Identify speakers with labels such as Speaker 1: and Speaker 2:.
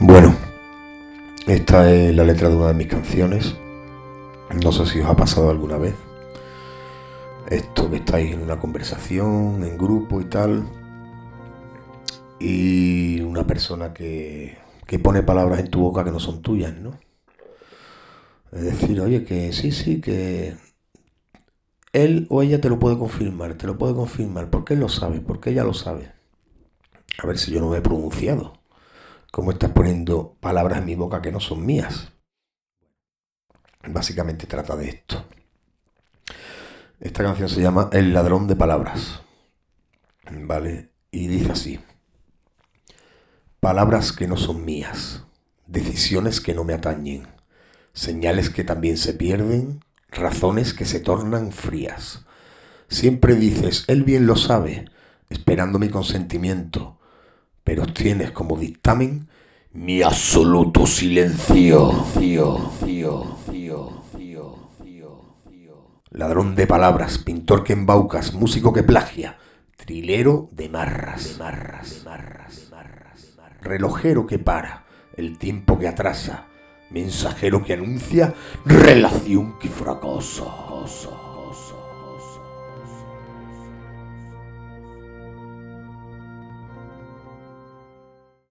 Speaker 1: Bueno, esta es la letra de una de mis canciones. No sé si os ha pasado alguna vez. Esto que estáis en una conversación, en grupo y tal. Y una persona que, que pone palabras en tu boca que no son tuyas, ¿no? Es decir, oye, que sí, sí, que él o ella te lo puede confirmar, te lo puede confirmar, porque él lo sabe, porque ella lo sabe. A ver si yo no me he pronunciado cómo estás poniendo palabras en mi boca que no son mías. Básicamente trata de esto. Esta canción se llama El ladrón de palabras. ¿Vale? Y dice así. Palabras que no son mías, decisiones que no me atañen, señales que también se pierden, razones que se tornan frías. Siempre dices, él bien lo sabe, esperando mi consentimiento, pero tienes como dictamen mi absoluto silencio. Ladrón de palabras, pintor que embaucas, músico que plagia, trilero de marras, marras, marras, de marras, relojero que para, el tiempo que atrasa, mensajero que anuncia, relación que fracasa.